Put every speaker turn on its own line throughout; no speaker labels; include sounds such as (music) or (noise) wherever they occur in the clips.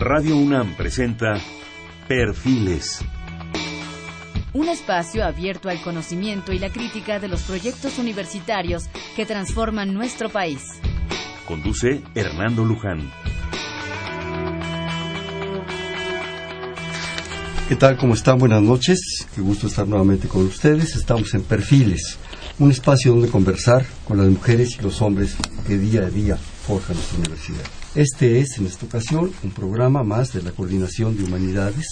Radio UNAM presenta Perfiles.
Un espacio abierto al conocimiento y la crítica de los proyectos universitarios que transforman nuestro país.
Conduce Hernando Luján.
¿Qué tal? ¿Cómo están? Buenas noches. Qué gusto estar nuevamente con ustedes. Estamos en Perfiles, un espacio donde conversar con las mujeres y los hombres que día a día forjan nuestra universidad. Este es, en esta ocasión, un programa más de la Coordinación de Humanidades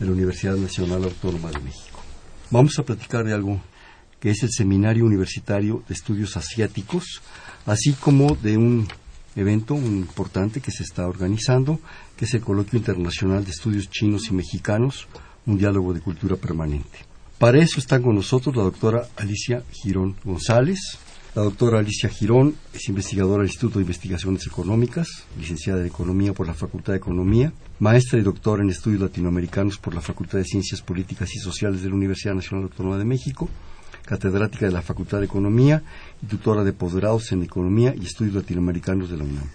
de la Universidad Nacional Autónoma de México. Vamos a platicar de algo que es el Seminario Universitario de Estudios Asiáticos, así como de un evento importante que se está organizando, que es el Coloquio Internacional de Estudios Chinos y Mexicanos, un diálogo de cultura permanente. Para eso están con nosotros la doctora Alicia Girón González. La doctora Alicia Girón es investigadora del Instituto de Investigaciones Económicas, licenciada en Economía por la Facultad de Economía, maestra y doctora en Estudios Latinoamericanos por la Facultad de Ciencias Políticas y Sociales de la Universidad Nacional Autónoma de México, catedrática de la Facultad de Economía y tutora de posgrados en Economía y Estudios Latinoamericanos de la UNAM.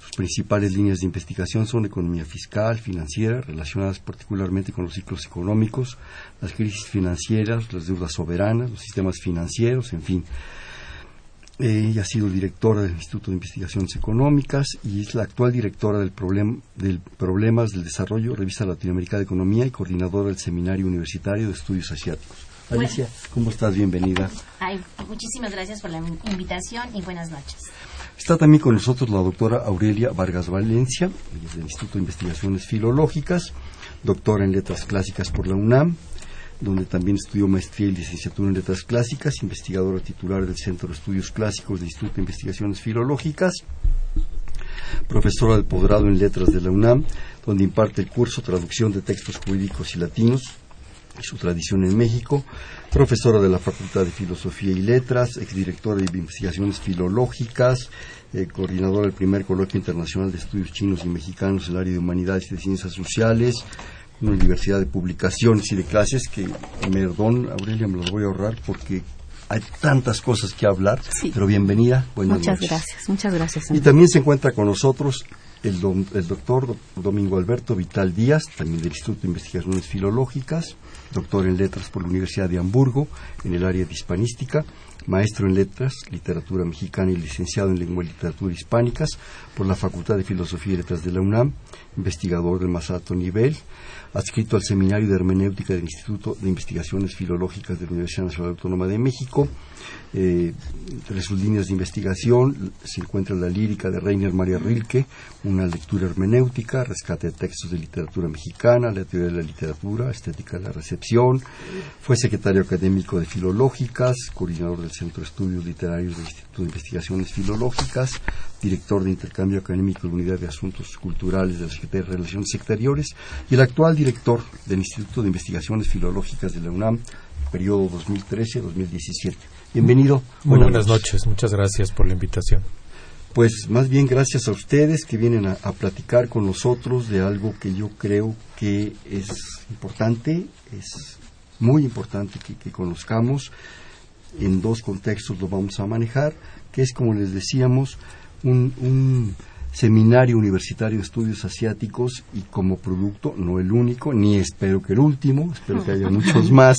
Sus principales líneas de investigación son economía fiscal, financiera, relacionadas particularmente con los ciclos económicos, las crisis financieras, las deudas soberanas, los sistemas financieros, en fin. Ella ha sido directora del Instituto de Investigaciones Económicas y es la actual directora del, del Problemas del Desarrollo, Revista Latinoamericana de Economía y coordinadora del Seminario Universitario de Estudios Asiáticos. Alicia, ¿cómo estás? Bienvenida.
Ay, muchísimas gracias por la invitación y buenas noches.
Está también con nosotros la doctora Aurelia Vargas Valencia, del Instituto de Investigaciones Filológicas, doctora en Letras Clásicas por la UNAM, donde también estudió maestría y licenciatura en Letras Clásicas, investigadora titular del Centro de Estudios Clásicos del Instituto de Investigaciones Filológicas, profesora del posgrado en Letras de la UNAM, donde imparte el curso Traducción de Textos Jurídicos y Latinos, su tradición en México, profesora de la Facultad de Filosofía y Letras, exdirectora de Investigaciones Filológicas, eh, coordinadora del primer Coloquio Internacional de Estudios Chinos y Mexicanos en el área de Humanidades y de Ciencias Sociales, una diversidad de publicaciones y de clases que, perdón, Aurelia, me los voy a ahorrar porque hay tantas cosas que hablar, pero bienvenida, buenas
muchas gracias, muchas gracias.
Y también se encuentra con nosotros el, el doctor Domingo Alberto Vital Díaz, también del Instituto de Investigaciones Filológicas, doctor en letras por la Universidad de Hamburgo en el área de hispanística, maestro en letras, literatura mexicana y licenciado en lengua y literatura hispánicas por la Facultad de Filosofía y Letras de la UNAM, investigador del más alto nivel, adscrito al Seminario de Hermenéutica del Instituto de Investigaciones Filológicas de la Universidad Nacional Autónoma de México. Eh, entre sus líneas de investigación se encuentra la lírica de Reiner María Rilke, una lectura hermenéutica, rescate de textos de literatura mexicana, la teoría de la literatura, estética de la recepción. Fue secretario académico de Filológicas, coordinador del Centro de Estudios Literarios del Instituto de Investigaciones Filológicas, director de intercambio académico de la Unidad de Asuntos Culturales de la Secretaría de Relaciones Exteriores y el actual director del Instituto de Investigaciones Filológicas de la UNAM, periodo 2013-2017. Bienvenido.
Muy buenas, noches. muchas gracias por la invitación.
Pues más bien gracias a ustedes que vienen a, platicar con nosotros de algo que yo creo que es importante, es muy importante que conozcamos. En dos contextos lo vamos a manejar, que es como les decíamos, un, seminario universitario de estudios asiáticos y como producto, no el único, ni espero que el último, espero que haya (laughs) muchos más,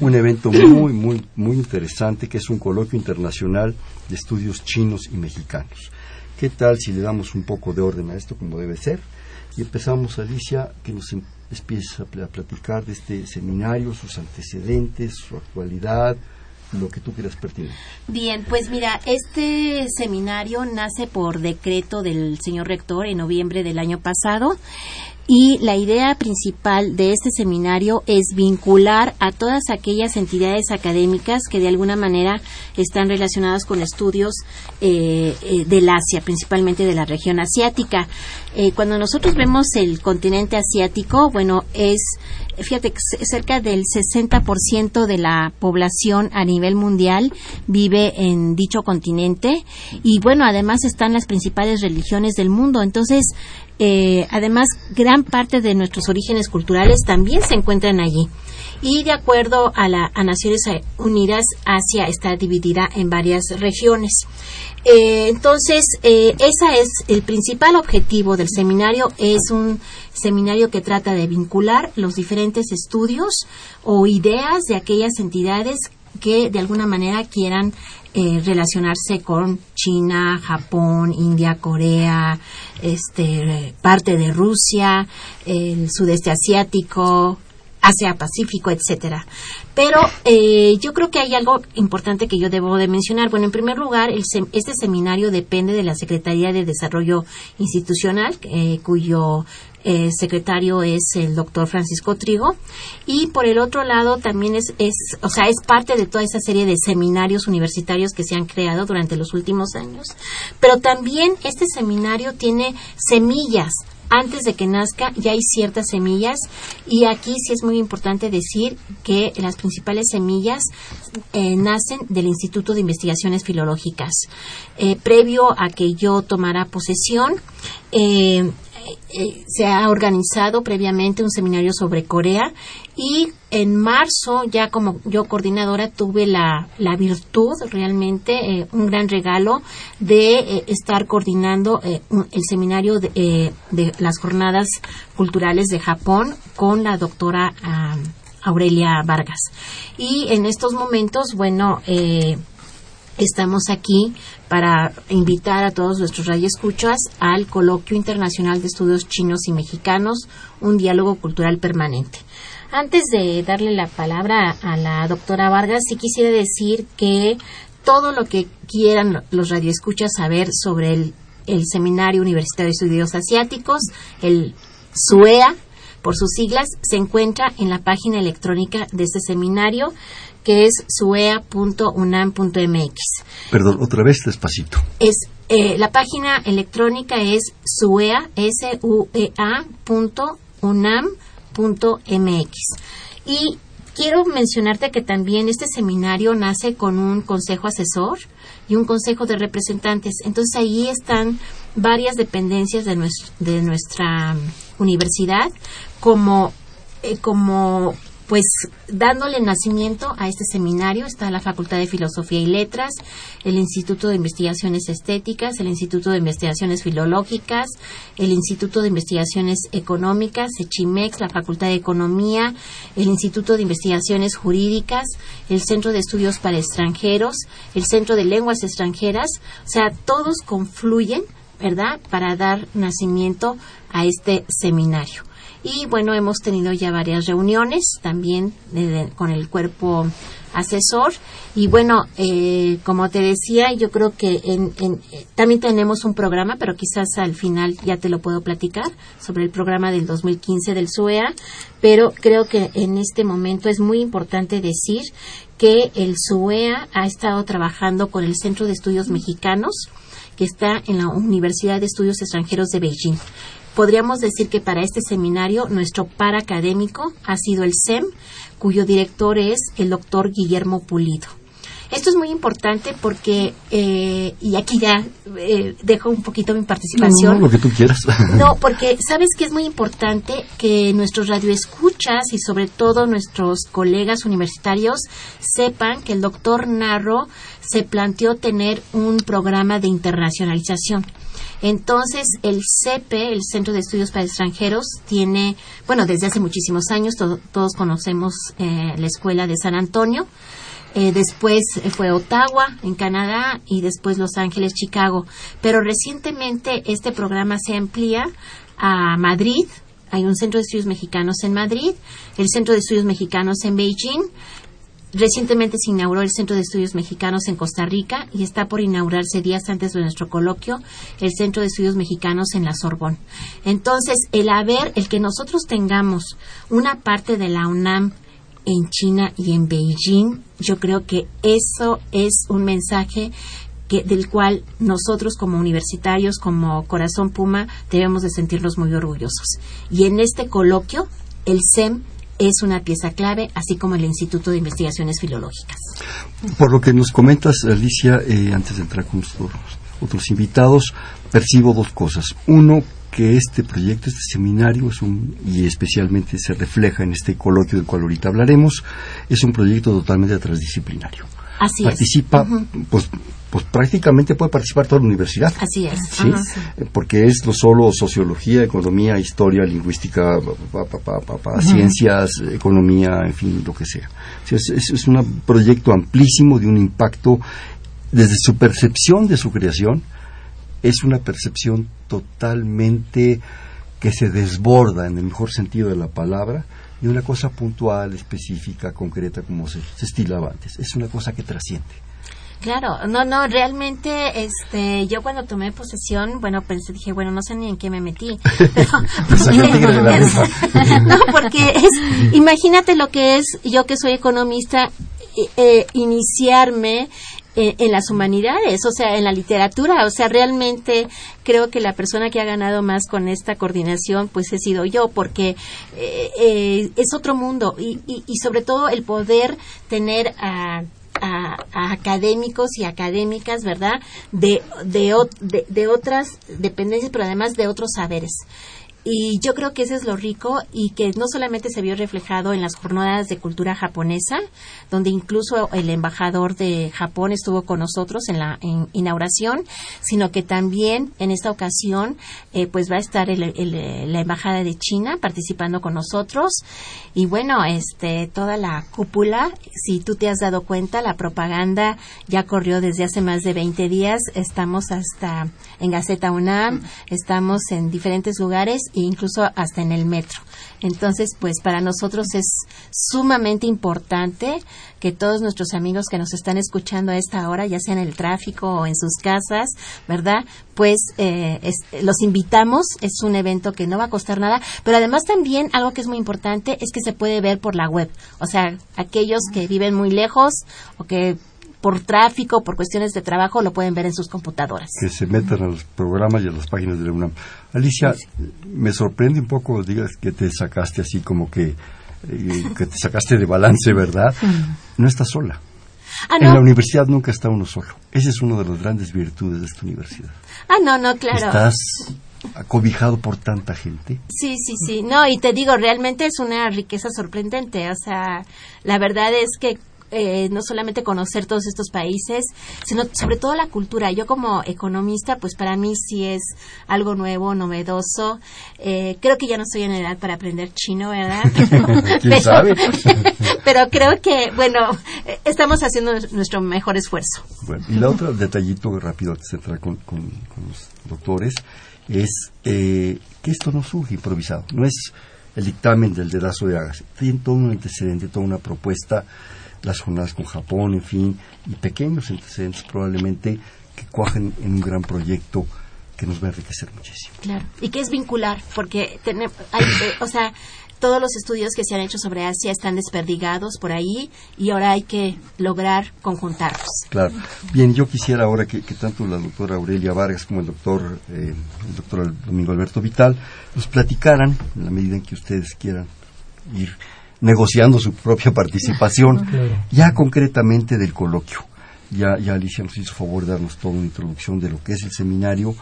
un evento muy, muy, muy interesante que es un coloquio internacional de estudios chinos y mexicanos. ¿Qué tal si le damos un poco de orden a esto como debe ser? Y empezamos, Alicia, que nos empiece a platicar de este seminario, sus antecedentes, su actualidad, lo que tú quieras pertinente.
Bien, pues mira, este seminario nace por decreto del señor rector en noviembre del año pasado y la idea principal de este seminario es vincular a todas aquellas entidades académicas que de alguna manera están relacionadas con estudios eh, eh, del Asia, principalmente de la región asiática. Eh, cuando nosotros vemos el continente asiático, bueno, es fíjate, cerca del 60% de la población a nivel mundial vive en dicho continente y bueno, además están las principales religiones del mundo. Entonces, eh, además, gran parte de nuestros orígenes culturales también se encuentran allí. Y de acuerdo a, la, Naciones Unidas, Asia está dividida en varias regiones. Eh, entonces, eh, ese es el principal objetivo del seminario. Es un seminario que trata de vincular los diferentes estudios o ideas de aquellas entidades que de alguna manera quieran eh, relacionarse con China, Japón, India, Corea, este, parte de Rusia, el sudeste asiático, Asia Pacífico, etcétera. Pero eh, yo creo que hay algo importante que yo debo de mencionar. Bueno, en primer lugar, este seminario depende de la Secretaría de Desarrollo Institucional, eh, cuyo eh, secretario es el doctor Francisco Trigo. Y por el otro lado, también es, es, o sea, es parte de toda esa serie de seminarios universitarios que se han creado durante los últimos años. Pero también este seminario tiene semillas antes de que nazca ya hay ciertas semillas y aquí sí es muy importante decir que las principales semillas eh, nacen del Instituto de Investigaciones Filológicas. Eh, previo a que yo tomara posesión, eh, se ha organizado previamente un seminario sobre Corea y en marzo, ya como yo coordinadora, tuve la, la virtud, realmente eh, un gran regalo de eh, estar coordinando el seminario de, de, las jornadas culturales de Japón con la doctora Aurelia Vargas. Y en estos momentos, bueno, estamos aquí para invitar a todos nuestros radioescuchas al Coloquio Internacional de Estudios Chinos y Mexicanos, un diálogo cultural permanente. Antes de darle la palabra a la doctora Vargas, sí quisiera decir que todo lo que quieran los radioescuchas saber sobre el, el Seminario Universitario de Estudios Asiáticos, el SUEA, por sus siglas, se encuentra en la página electrónica de este seminario que es suea.unam.mx.
Perdón, otra vez despacito.
Es eh, la página electrónica es suea s u e y quiero mencionarte que también este seminario nace con un consejo asesor y un consejo de representantes. Entonces ahí están varias dependencias de, de nuestra universidad como eh, como pues dándole nacimiento a este seminario está la Facultad de Filosofía y Letras, el Instituto de Investigaciones Estéticas, el Instituto de Investigaciones Filológicas, el Instituto de Investigaciones Económicas, ECHIMEX, la Facultad de Economía, el Instituto de Investigaciones Jurídicas, el Centro de Estudios para Extranjeros, el Centro de Lenguas Extranjeras, o sea, todos confluyen, ¿verdad?, para dar nacimiento a este seminario. Y bueno, hemos tenido ya varias reuniones también con el cuerpo asesor. Y bueno, eh, como te decía, yo creo que en, también tenemos un programa, pero quizás al final ya te lo puedo platicar sobre el programa del 2015 del SUEA. Pero creo que en este momento es muy importante decir que el SUEA ha estado trabajando con el Centro de Estudios Mexicanos que está en la Universidad de Estudios Extranjeros de Beijing podríamos decir que para este seminario nuestro par académico ha sido el SEM, cuyo director es el doctor Guillermo Pulido. Esto es muy importante porque, eh, y aquí ya eh, dejo un poquito mi participación.
No, lo que tú quieras. (laughs)
No, porque sabes que es muy importante que nuestros radioescuchas y sobre todo nuestros colegas universitarios sepan que el doctor Narro se planteó tener un programa de internacionalización. Entonces, el CEPE, el Centro de Estudios para Extranjeros, tiene, bueno, desde hace muchísimos años, todos conocemos eh, la Escuela de San Antonio, eh, después fue Ottawa, en Canadá, y después Los Ángeles, Chicago. Pero recientemente este programa se amplía a Madrid, hay un centro de estudios mexicanos en Madrid, el centro de estudios mexicanos en Beijing Recientemente se inauguró el Centro de Estudios Mexicanos en Costa Rica y está por inaugurarse días antes de nuestro coloquio el Centro de Estudios Mexicanos en la Sorbón. Entonces, el haber, el que nosotros tengamos una parte de la UNAM en China y en Beijing, yo creo que eso es un mensaje que, del cual nosotros como universitarios, como Corazón Puma, debemos de sentirnos muy orgullosos. Y en este coloquio, el SEM es una pieza clave, así como el Instituto de Investigaciones Filológicas.
Por lo que nos comentas, Alicia, eh, antes de entrar con nuestros otros invitados, percibo dos cosas. Uno, que este proyecto, este seminario, es un, y especialmente se refleja en este coloquio del cual ahorita hablaremos, es un proyecto totalmente transdisciplinario.
Así
Participa, pues, pues prácticamente puede participar toda la universidad.
Así es.
¿sí? Porque es no solo sociología, economía, historia, lingüística, ciencias, economía, en fin, lo que sea. es, es un proyecto amplísimo de un impacto desde su percepción de su creación, es una percepción totalmente que se desborda en el mejor sentido de la palabra y una cosa puntual, específica, concreta, como se, estilaba antes. Es una cosa que trasciende.
Claro, no, no, realmente, este, yo cuando tomé posesión, bueno, pensé, dije, bueno, no sé ni en qué me metí. (laughs) (laughs) (laughs) no, porque es, imagínate lo que es, yo que soy economista, eh, eh, iniciarme en, las humanidades, o sea, en la literatura, o sea, realmente creo que la persona que ha ganado más con esta coordinación, pues he sido yo, porque eh, eh, es otro mundo y, y, sobre todo el poder tener a académicos y académicas, ¿verdad? De, de, de, otras dependencias, pero además de otros saberes. Y yo creo que eso es lo rico y que no solamente se vio reflejado en las jornadas de cultura japonesa, donde incluso el embajador de Japón estuvo con nosotros en la inauguración, sino que también en esta ocasión eh, pues va a estar la embajada de China participando con nosotros. Y bueno, este toda la cúpula, si tú te has dado cuenta, la propaganda ya corrió desde hace más de 20 días, estamos hasta en Gaceta UNAM, estamos en diferentes lugares e incluso hasta en el metro. Entonces, pues para nosotros es sumamente importante que todos nuestros amigos que nos están escuchando a esta hora, ya sea en el tráfico o en sus casas, ¿verdad? Pues eh, los invitamos, es un evento que no va a costar nada, pero además también algo que es muy importante es que se puede ver por la web, o sea, aquellos que viven muy lejos o que por tráfico, por cuestiones de trabajo, lo pueden ver en sus computadoras.
Que se metan a los programas y a las páginas de la UNAM. Alicia, me sorprende un poco, digas que te sacaste así como que, eh, que te sacaste de balance, ¿verdad? No estás sola. Ah, en la universidad nunca está uno solo. Esa es una de las grandes virtudes de esta universidad.
Ah, no, no, claro.
Estás acobijado por tanta gente.
Sí, sí, sí. No, y te digo, realmente es una riqueza sorprendente. O sea, la verdad es que eh, no solamente conocer todos estos países, sino sobre todo la cultura. Yo como economista, pues para mí sí es algo nuevo, novedoso. Eh, creo que ya no estoy en edad para aprender chino, ¿verdad? (laughs)
¿Quién sabe? (laughs)
pero creo que, bueno, estamos haciendo nuestro mejor esfuerzo.
Bueno, y la otra detallito rápido antes de entrar con, los doctores es eh, que esto no surge improvisado, no es el dictamen del dedazo de Agas, tiene todo un antecedente, toda una propuesta las jornadas con Japón, en fin, y pequeños antecedentes probablemente que cuajen en un gran proyecto que nos va a enriquecer muchísimo.
Claro, y que es vincular, porque tenemos, eh, o sea, todos los estudios que se han hecho sobre Asia están desperdigados por ahí y ahora hay que lograr conjuntarlos.
Claro. Bien, yo quisiera ahora que, tanto la doctora Aurelia Vargas como el doctor, eh, el doctor Domingo Alberto Vital nos platicaran, en la medida en que ustedes quieran ir negociando su propia (laughs) participación, ya concretamente del coloquio. Ya, ya Alicia nos hizo favor de darnos toda una introducción de lo que es el seminario,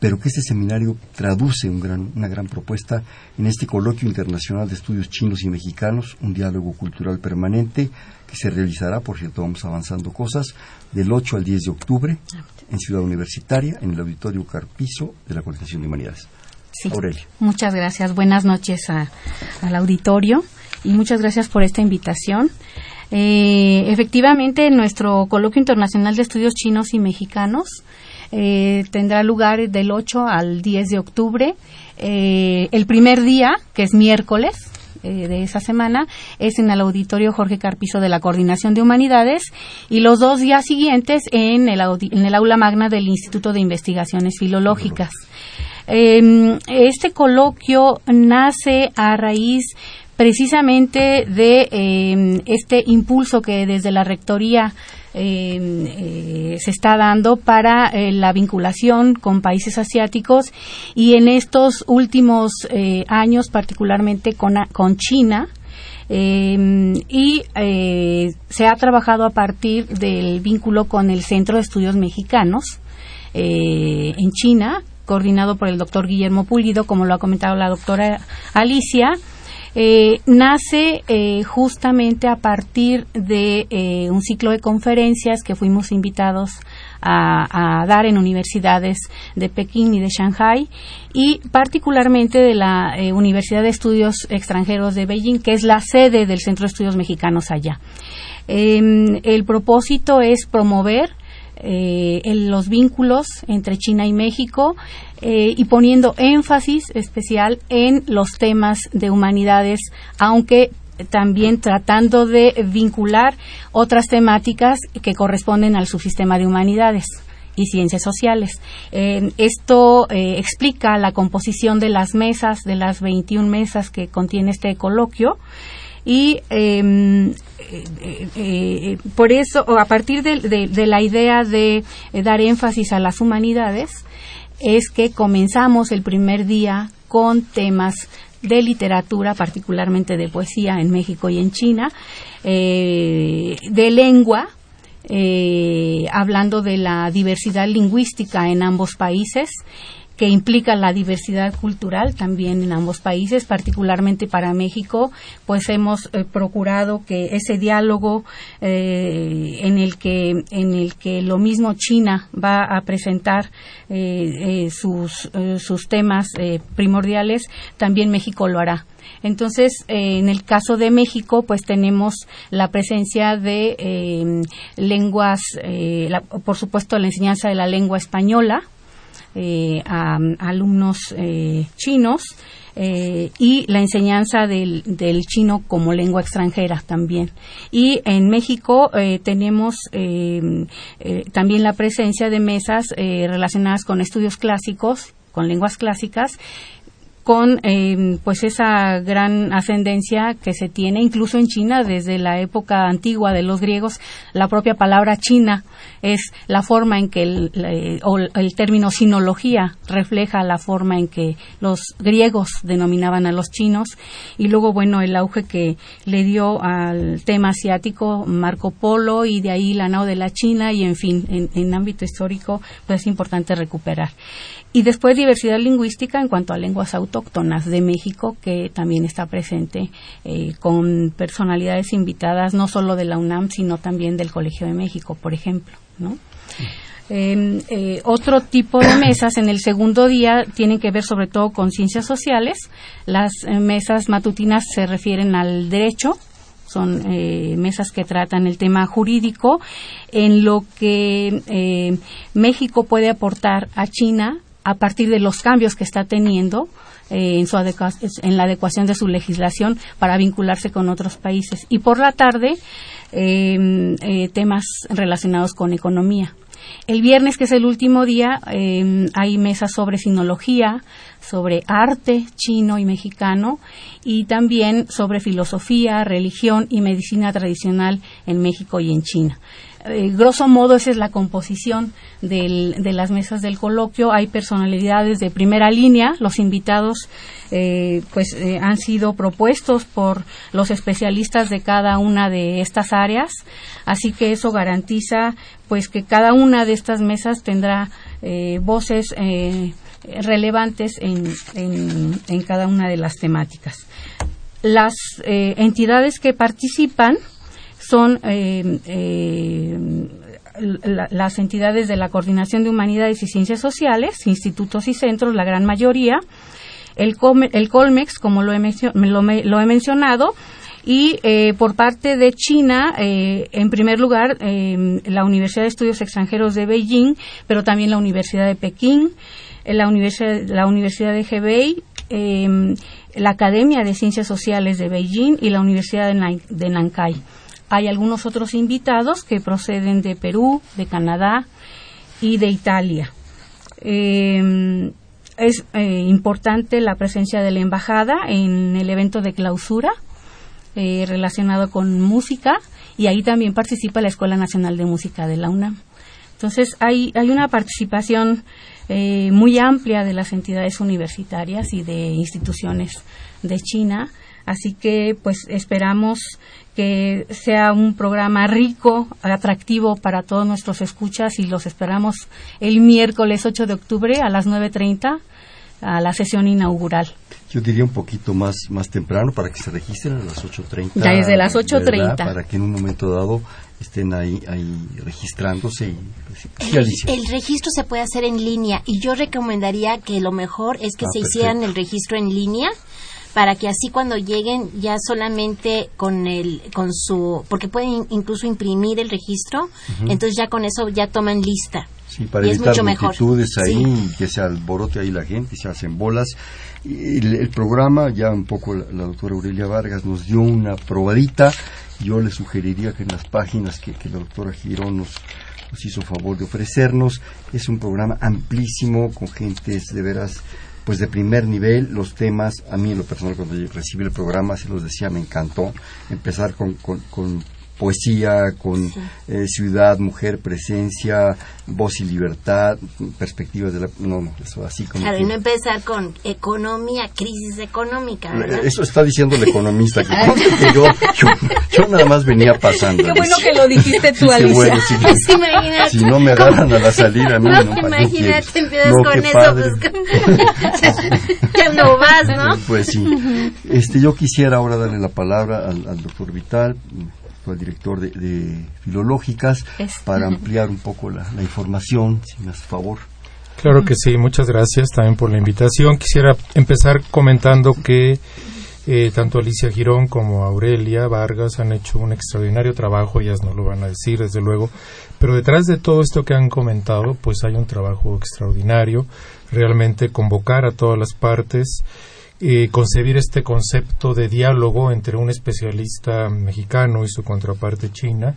pero que este seminario traduce una gran propuesta en este coloquio internacional de estudios chinos y mexicanos, un diálogo cultural permanente que se realizará, por cierto, vamos avanzando cosas, del 8 al 10 de octubre en Ciudad Universitaria, en el Auditorio Carpizo de la Coordinación de Humanidades. Aurelia.
Muchas gracias. Buenas noches al auditorio y muchas gracias por esta invitación. Eh, efectivamente, nuestro coloquio internacional de estudios chinos y mexicanos eh, tendrá lugar del 8 al 10 de octubre. Eh, el primer día, que es miércoles, de esa semana es en el auditorio Jorge Carpizo de la Coordinación de Humanidades y los dos días siguientes en el, en el aula magna del Instituto de Investigaciones Filológicas. este coloquio nace a raíz precisamente de em, este impulso que desde la Rectoría em, eh, se está dando para eh, la vinculación con países asiáticos y en estos últimos eh, años particularmente con, con China em, y se ha trabajado a partir del vínculo con el Centro de Estudios Mexicanos en China coordinado por el doctor Guillermo Pulido, como lo ha comentado la doctora Alicia, eh, nace eh, justamente a partir de eh, un ciclo de conferencias que fuimos invitados a, dar en universidades de Pekín y de Shanghai y particularmente de la Universidad de Estudios Extranjeros de Beijing, que es la sede del Centro de Estudios Mexicanos allá. Em, el propósito es promover los vínculos entre China y México eh, y poniendo énfasis especial en los temas de humanidades, aunque también tratando de vincular otras temáticas que corresponden al subsistema de humanidades y ciencias sociales. Eh, esto eh, explica la composición de las mesas, de las 21 mesas que contiene este coloquio. Y em, por eso, a partir de la idea de dar énfasis a las humanidades, es que comenzamos el primer día con temas de literatura, particularmente de poesía en México y en China, eh, de lengua, eh, hablando de la diversidad lingüística en ambos países que implica la diversidad cultural también en ambos países, particularmente para México, pues hemos eh, procurado que ese diálogo eh, en el que en el que lo mismo China va a presentar eh, sus sus temas primordiales, también México lo hará. Entonces, en el caso de México, pues tenemos la presencia de lenguas, por supuesto, la enseñanza de la lengua española, eh, a, alumnos eh, chinos eh, y la enseñanza del, chino como lengua extranjera también. Y en México tenemos también la presencia de mesas relacionadas con estudios clásicos, con lenguas clásicas con eh, pues esa gran ascendencia que se tiene incluso en China desde la época antigua de los griegos la propia palabra china es la forma en que el, el término sinología refleja la forma en que los griegos denominaban a los chinos y luego bueno el auge que le dio al tema asiático Marco Polo y de ahí la nao de la China y en fin en, en ámbito histórico pues es importante recuperar y después diversidad lingüística en cuanto a lenguas autóctonas de México, que también está presente eh, con personalidades invitadas no solo de la UNAM, sino también del Colegio de México, por ejemplo. Em, eh, otro tipo de (coughs) mesas en el segundo día tienen que ver sobre todo con ciencias sociales. Las eh, mesas matutinas se refieren al derecho, son mesas que tratan el tema jurídico, en lo que México puede aportar a China a partir de los cambios que está teniendo eh, en, su en la adecuación de su legislación para vincularse con otros países. Y por la tarde, em, eh, temas relacionados con economía. El viernes, que es el último día, em, hay mesas sobre sinología, sobre arte chino y mexicano y también sobre filosofía, religión y medicina tradicional en México y en China. Eh, grosso modo esa es la composición de las mesas del coloquio. Hay personalidades de primera línea. Los invitados eh, pues eh, han sido propuestos por los especialistas de cada una de estas áreas. Así que eso garantiza pues que cada una de estas mesas tendrá voces relevantes en, en, cada una de las temáticas. Las entidades que participan son eh, eh, las entidades de la Coordinación de Humanidades y Ciencias Sociales, institutos y centros, la gran mayoría, el, Colmex, como lo he, mencionado, y eh, por parte de China, en primer lugar, la Universidad de Estudios Extranjeros de Beijing, pero también la Universidad de Pekín, la Universidad, la Universidad de Hebei, la Academia de Ciencias Sociales de Beijing y la Universidad de Nankai. Hay algunos otros invitados que proceden de Perú, de Canadá y de Italia. Eh, es eh, importante la presencia de la embajada en el evento de clausura eh, relacionado con música y ahí también participa la Escuela Nacional de Música de la UNAM. Entonces hay, hay una participación muy amplia de las entidades universitarias y de instituciones de China Así que pues esperamos que sea un programa rico, atractivo para todos nuestros escuchas y los esperamos el miércoles 8 de octubre a las 9.30 a la sesión inaugural.
Yo diría un poquito más, más temprano para que se registren a las 8.30.
Ya desde las 8.30.
Para que en un momento dado estén ahí, ahí registrándose. Y,
pues, el, el, registro se puede hacer en línea y yo recomendaría que lo mejor es que
Ah,
se
perfecto.
hicieran el registro en línea para que así cuando lleguen ya solamente con el con su porque pueden incluso imprimir el registro entonces ya con eso ya toman lista
Sí, para
y es
evitar
mucho mejor
multitudes ahí,
Sí.
que se alborote ahí la gente, se hacen bolas. El, el programa, ya un poco la, la doctora Aurelia Vargas nos dio una probadita. Yo le sugeriría que en las páginas que, que la doctora Girón nos, nos hizo favor de ofrecernos, es un programa amplísimo, con gentes de veras pues de primer nivel, los temas, a mí en lo personal cuando recibí el programa, se los decía, me encantó, empezar con, con, con poesía, con eh, ciudad, mujer, presencia, voz y libertad, perspectivas de la... No, no, eso así como...
claro
que-
y no empezar con economía crisis económica ¿verdad?
eso está diciendo el economista, que, (laughs) que yo, yo, yo nada más venía pasando.
Qué bueno que lo dijiste (laughs) tú, Alicia.
bueno, sí.
Imagínate.
Si no me agarran a la salida, a mí
No,
no, ¿para qué
imagínate, empiezas
No,
con eso, pues, (laughs) ya no vas, ¿no?
Pues sí. Este, yo quisiera ahora darle la palabra al, al doctor Vital, al director de, de Filológicas,
Es-
para ampliar un poco la, la información, si me hace favor.
Claro que sí, muchas gracias también por la invitación. Quisiera empezar comentando que eh, tanto Alicia Girón como Aurelia Vargas han hecho un extraordinario trabajo, ellas no lo van a decir desde luego, pero detrás de todo esto que han comentado, pues hay un trabajo extraordinario, realmente convocar a todas las partes, eh, concebir este concepto de diálogo entre un especialista mexicano y su contraparte china,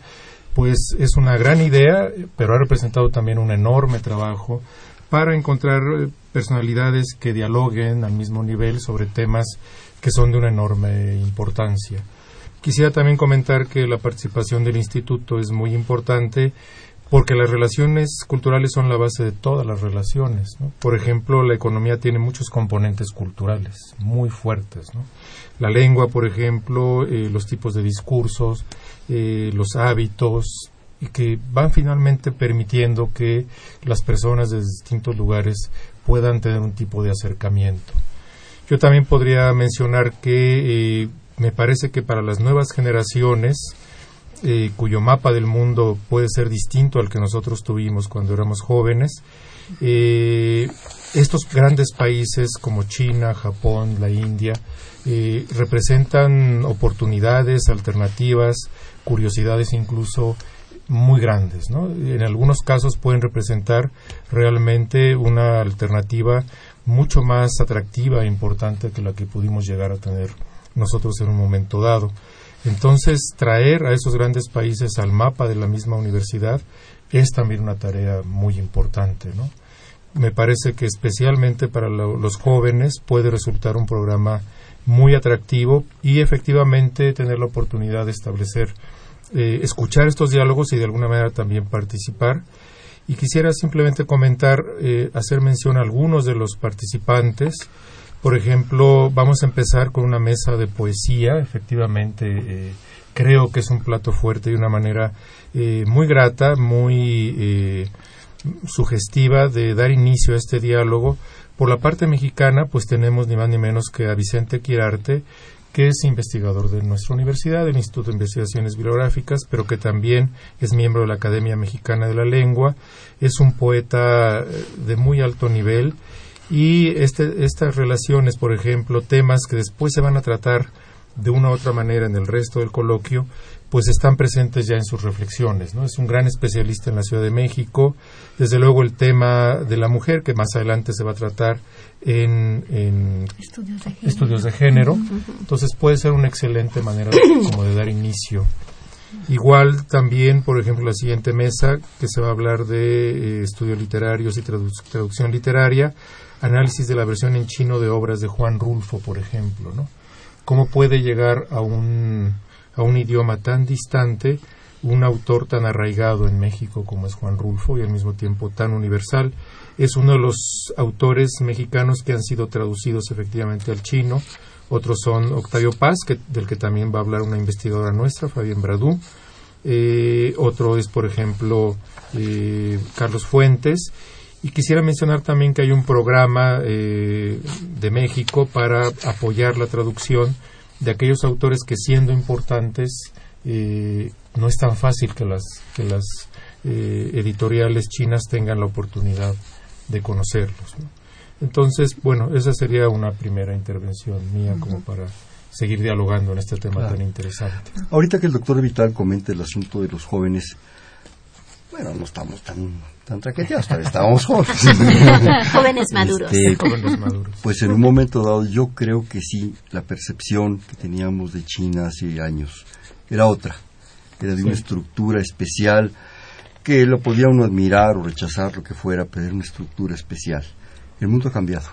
pues es una gran idea, pero ha representado también un enorme trabajo para encontrar eh, personalidades que dialoguen al mismo nivel sobre temas que son de una enorme importancia. Quisiera también comentar que la participación del instituto es muy importante porque las relaciones culturales son la base de todas las relaciones. ¿no? Por ejemplo, la economía tiene muchos componentes culturales muy fuertes. ¿no? La lengua, por ejemplo, eh, los tipos de discursos, eh, los hábitos, y que van finalmente permitiendo que las personas de distintos lugares puedan tener un tipo de acercamiento. Yo también podría mencionar que eh, me parece que para las nuevas generaciones, eh, cuyo mapa del mundo puede ser distinto al que nosotros tuvimos cuando éramos jóvenes, eh, estos grandes países como China, Japón, la India, eh, representan oportunidades, alternativas, curiosidades incluso muy grandes. ¿no? En algunos casos pueden representar realmente una alternativa mucho más atractiva e importante que la que pudimos llegar a tener nosotros en un momento dado. Entonces, traer a esos grandes países al mapa de la misma universidad es también una tarea muy importante, ¿no? Me parece que especialmente para lo- los jóvenes puede resultar un programa muy atractivo y efectivamente tener la oportunidad de establecer, eh, escuchar estos diálogos y de alguna manera también participar. Y quisiera simplemente comentar, eh, hacer mención a algunos de los participantes. Por ejemplo, vamos a empezar con una mesa de poesía. Efectivamente, eh, creo que es un plato fuerte y una manera eh, muy grata, muy eh, sugestiva de dar inicio a este diálogo. Por la parte mexicana, pues tenemos ni más ni menos que a Vicente Quirarte, que es investigador de nuestra universidad, del Instituto de Investigaciones Bibliográficas, pero que también es miembro de la Academia Mexicana de la Lengua, es un poeta eh, de muy alto nivel y este, estas relaciones, por ejemplo, temas que después se van a tratar de una u otra manera en el resto del coloquio, pues están presentes ya en sus reflexiones. ¿no? Es un gran especialista en la Ciudad de México. Desde luego el tema de la mujer, que más adelante se va a tratar en, en
Estudios de género.
estudios de género. Entonces puede ser una excelente manera de, (coughs) como de dar inicio. Igual también, por ejemplo, la siguiente mesa, que se va a hablar de eh, estudios literarios y tradu- traducción literaria, análisis de la versión en chino de obras de Juan Rulfo, por ejemplo, ¿no? Cómo puede llegar a un, a un idioma tan distante un autor tan arraigado en México como es Juan Rulfo y al mismo tiempo tan universal. Es uno de los autores mexicanos que han sido traducidos efectivamente al chino. Otros son Octavio Paz, que, del que también va a hablar una investigadora nuestra, Fabián Bradú. Eh, otro es, por ejemplo, eh, Carlos Fuentes. Y quisiera mencionar también que hay un programa eh, de México para apoyar la traducción de aquellos autores que siendo importantes no es tan fácil que las, que las editoriales chinas tengan la oportunidad de conocerlos. Entonces, bueno, esa sería una primera intervención mía como para seguir dialogando en este tema tan interesante.
Ahorita que el doctor Vital comenta el asunto de los jóvenes, bueno, no estamos tan tan traqueteados, estábamos jóvenes. (laughs)
jóvenes maduros.
Este, (laughs) jóvenes maduros. Pues en un momento dado yo creo que sí, la percepción que teníamos de China hace años era otra, era de una estructura especial que lo podía uno admirar o rechazar, lo que fuera, pero era una estructura especial. El mundo ha cambiado,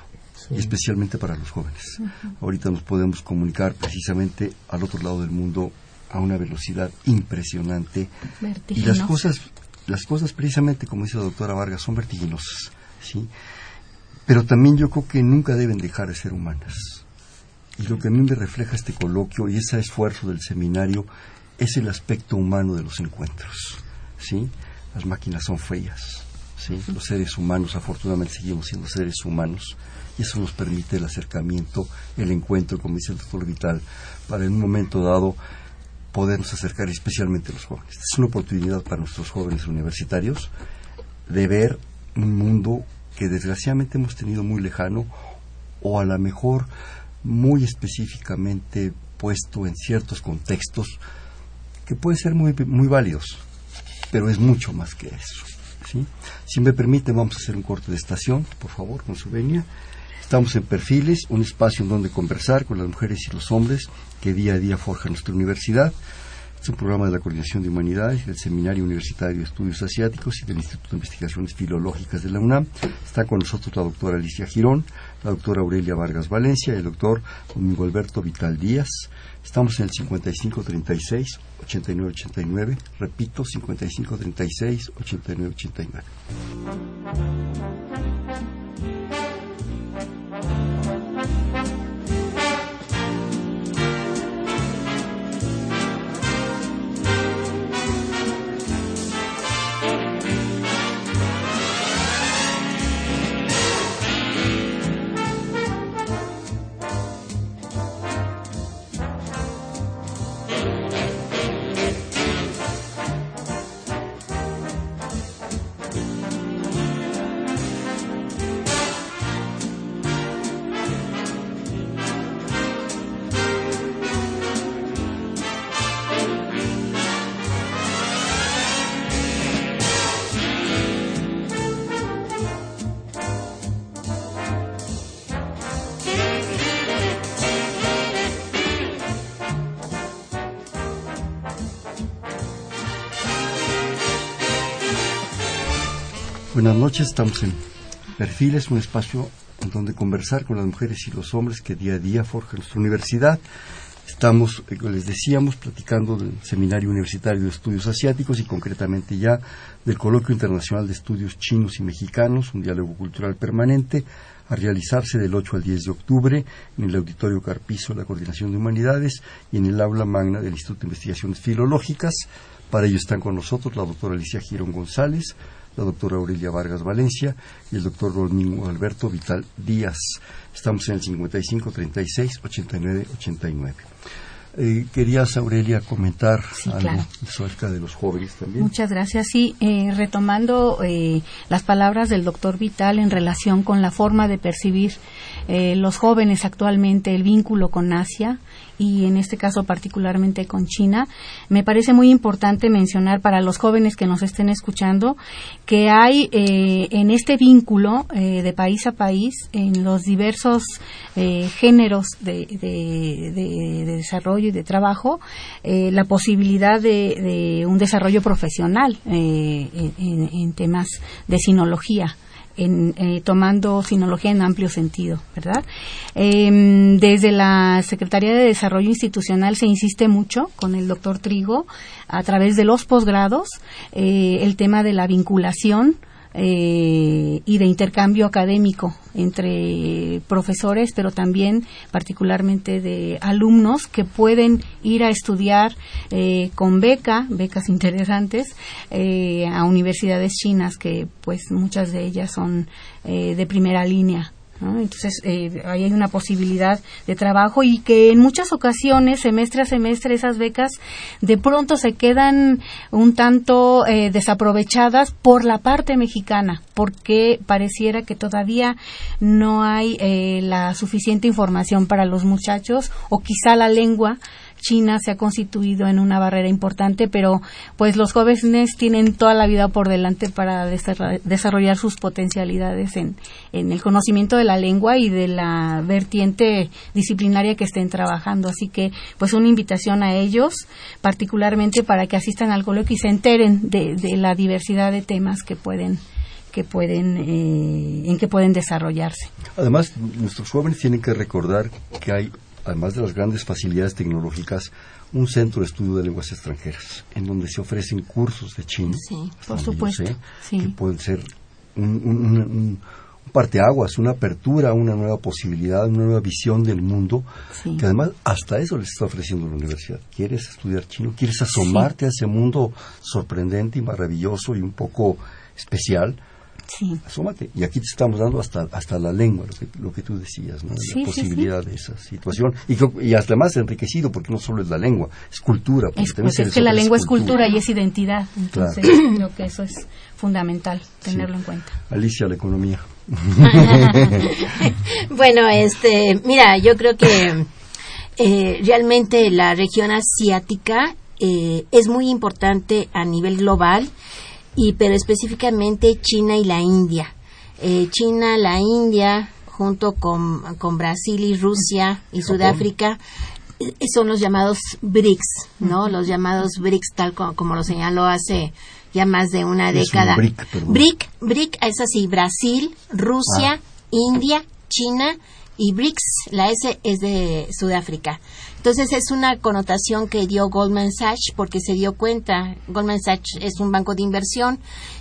y especialmente para los jóvenes. Ahorita nos podemos comunicar precisamente al otro lado del mundo a una velocidad impresionante. Y las cosas, las cosas precisamente, como dice la doctora Vargas, son vertiginosas, ¿sí? Pero también yo creo que nunca deben dejar de ser humanas. Y lo que a mí me refleja este coloquio y ese esfuerzo del seminario es el aspecto humano de los encuentros, ¿sí? Las máquinas son feas, ¿sí? Los seres humanos, afortunadamente, seguimos siendo seres humanos y eso nos permite el acercamiento, el encuentro, como dice el doctor Vital, para en un momento dado podernos acercar especialmente a los jóvenes. es una oportunidad para nuestros jóvenes universitarios de ver un mundo que desgraciadamente hemos tenido muy lejano o a lo mejor muy específicamente puesto en ciertos contextos que pueden ser muy, muy válidos, pero es mucho más que eso. ¿sí? Si me permite, vamos a hacer un corte de estación, por favor, con su venia. Estamos en Perfiles, un espacio en donde conversar con las mujeres y los hombres que día a día forjan nuestra universidad. Es un programa de la Coordinación de Humanidades, del Seminario Universitario de Estudios Asiáticos y del Instituto de Investigaciones Filológicas de la UNAM. Está con nosotros la doctora Alicia Girón, la doctora Aurelia Vargas Valencia y el doctor Domingo Alberto Vital Díaz. Estamos en el 5536-8989. Repito, 5536-8989. Buenas noches, estamos en Perfiles, un espacio donde conversar con las mujeres y los hombres que día a día forjan nuestra universidad. Estamos, eh, les decíamos, platicando del Seminario Universitario de Estudios Asiáticos y concretamente ya del Coloquio Internacional de Estudios Chinos y Mexicanos, un diálogo cultural permanente, a realizarse del 8 al 10 de octubre en el Auditorio Carpizo de la Coordinación de Humanidades y en el aula magna del Instituto de Investigaciones Filológicas. Para ello están con nosotros la doctora Alicia Girón González, la doctora Aurelia Vargas Valencia y el doctor Domingo Alberto Vital Díaz. Estamos en el 55 36 89 89. querías, Aurelia, comentar algo acerca de los jóvenes también.
Muchas gracias. Sí, eh, retomando eh, las palabras del doctor Vital en relación con la forma de percibir eh, los jóvenes actualmente el vínculo con Asia y en este caso particularmente con China, me parece muy importante mencionar para los jóvenes que nos estén escuchando que hay eh, en este vínculo eh, de país a país, en los diversos eh, géneros de, desarrollo y de trabajo, la posibilidad de, un desarrollo profesional en, temas de sinología en, eh, tomando sinología en amplio sentido, ¿verdad? Em, desde la Secretaría de Desarrollo Institucional se insiste mucho con el doctor Trigo a través de los posgrados eh, el tema de la vinculación eh, y de intercambio académico entre profesores, pero también particularmente de alumnos que pueden ir a estudiar eh, con beca, becas interesantes, eh, a universidades chinas que pues muchas de ellas son de primera línea entonces, eh, ahí hay una posibilidad de trabajo y que en muchas ocasiones, semestre a semestre, esas becas de pronto se quedan un tanto eh, desaprovechadas por la parte mexicana, porque pareciera que todavía no hay eh, la suficiente información para los muchachos o quizá la lengua China se ha constituido en una barrera importante, pero pues los jóvenes tienen toda la vida por delante para desarrollar sus potencialidades en, el conocimiento de la lengua y de la vertiente disciplinaria que estén trabajando. Así que pues una invitación a ellos, particularmente para que asistan al coloquio y se enteren de, la diversidad de temas que pueden que pueden eh, en que pueden desarrollarse.
Además, nuestros jóvenes tienen que recordar que hay además de las grandes facilidades tecnológicas, un centro de estudio de lenguas extranjeras, en donde se ofrecen cursos de chino,
por supuesto,
que pueden ser un, un, parteaguas, una apertura, una nueva posibilidad, una nueva visión del mundo, que además hasta eso les está ofreciendo la universidad. ¿Quieres estudiar chino? ¿Quieres asomarte a ese mundo sorprendente y maravilloso y un poco especial?
Sí.
Asómate. Y aquí te estamos dando hasta, hasta la lengua, lo que, lo que tú decías, ¿no? la posibilidad de esa situación. Y, y hasta más enriquecido, porque no solo es la lengua, es cultura.
Es, pues es que la lengua es cultura. y es identidad. Entonces, (coughs) creo que eso es fundamental tenerlo en cuenta.
Alicia, la economía. (laughs)
bueno, este, mira, yo creo que eh, realmente la región asiática eh, es muy importante a nivel global y pero específicamente China y la India. Eh, China, la India, junto con, con Brasil y Rusia y Sudáfrica, eh, son los llamados BRICS, ¿no? Los llamados BRICS, tal como, lo señaló hace ya más de una década. BRIC, BRIC, es así, Brasil, Rusia, ah. India, China y BRICS, la S es de Sudáfrica. Entonces es una connotación que dio Goldman Sachs porque se dio cuenta, Goldman Sachs es un banco de inversión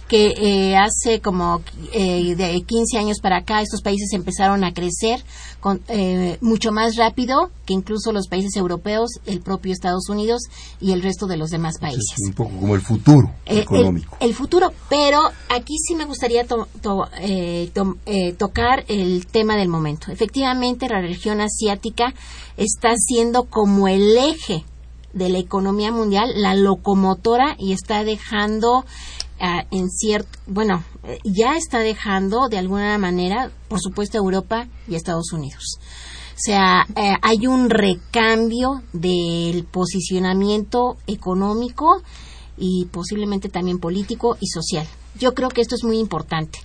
que eh, hace como eh, de 15 años para acá estos países empezaron a crecer con, eh, mucho más rápido que incluso los países europeos, el propio Estados Unidos y el resto de los demás países.
Es un poco como el futuro económico.
El, futuro, pero aquí sí me gustaría tocar el tema del momento. Efectivamente, la región asiática está siendo como el eje de la economía mundial, la locomotora y está dejando en cierto, bueno, ya está dejando de alguna manera, por supuesto, Europa y Estados Unidos. O sea, eh, hay un recambio del posicionamiento económico y posiblemente también político y social. Yo creo que esto es muy importante.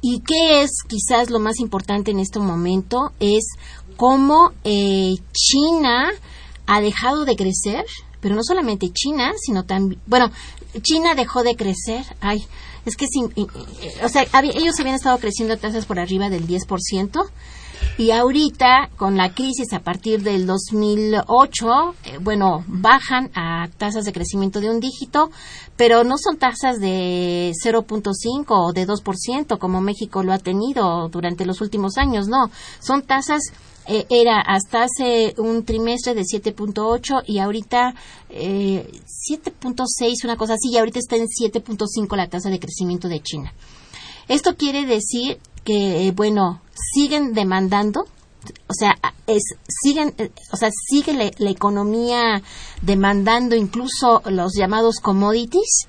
¿Y qué es quizás lo más importante en este momento? Es cómo eh, China ha dejado de crecer, pero no solamente China, sino también, bueno, China dejó de crecer, ay, es que, o sea, ellos habían estado creciendo tasas por arriba del 10%, y ahorita, con la crisis a partir del 2008, eh, bueno, bajan a tasas de crecimiento de un dígito, pero no son tasas de 0.5 o de 2%, como México lo ha tenido durante los últimos años, no. Son tasas eh, era hasta hace un trimestre de 7.8 y ahorita eh, 7.6, una cosa así, y ahorita está en 7.5 la tasa de crecimiento de China. Esto quiere decir que, eh, bueno, siguen demandando, o sea, es, siguen, o sea, sigue la, economía demandando incluso los llamados commodities,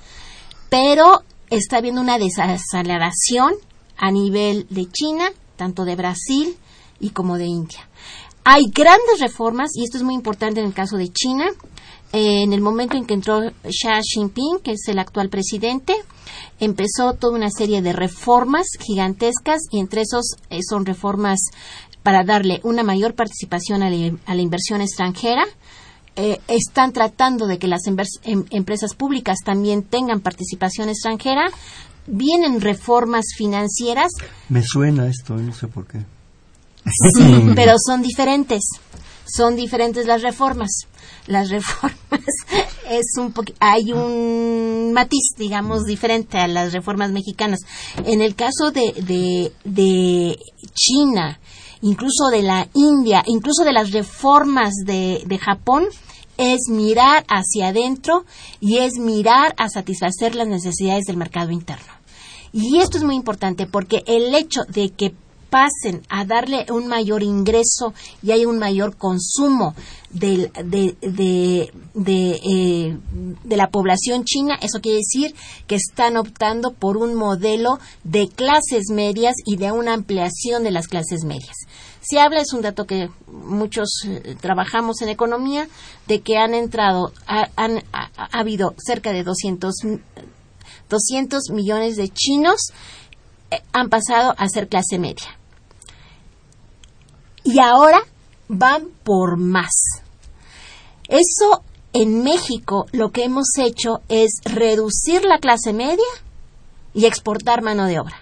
pero está habiendo una desaceleración a nivel de China, tanto de Brasil y como de India. Hay grandes reformas, y esto es muy importante en el caso de China. Eh, en el momento en que entró Xi Jinping, que es el actual presidente, empezó toda una serie de reformas gigantescas y entre esos eh, son reformas para darle una mayor participación a la, inversión extranjera. Eh, están tratando de que las em, empresas públicas también tengan participación extranjera vienen reformas financieras.
Me suena esto, no sé por qué.
Sí, pero son diferentes. Son diferentes las reformas. Las reformas (laughs) es un hay un matiz, digamos, diferente a las reformas mexicanas. En el caso de, de, China, incluso de la India, incluso de las reformas de, de Japón, es mirar hacia adentro y es mirar a satisfacer las necesidades del mercado interno. Y esto es muy importante porque el hecho de que pasen a darle un mayor ingreso y hay un mayor consumo de, de, eh, de, la población china, eso quiere decir que están optando por un modelo de clases medias y de una ampliación de las clases medias. Si habla, es un dato que muchos eh, trabajamos en economía, de que han entrado, ha, han, ha, habido cerca de 200, 200 millones de chinos eh, han pasado a ser clase media y ahora van por más. Eso en México lo que hemos hecho es reducir la clase media y exportar mano de obra.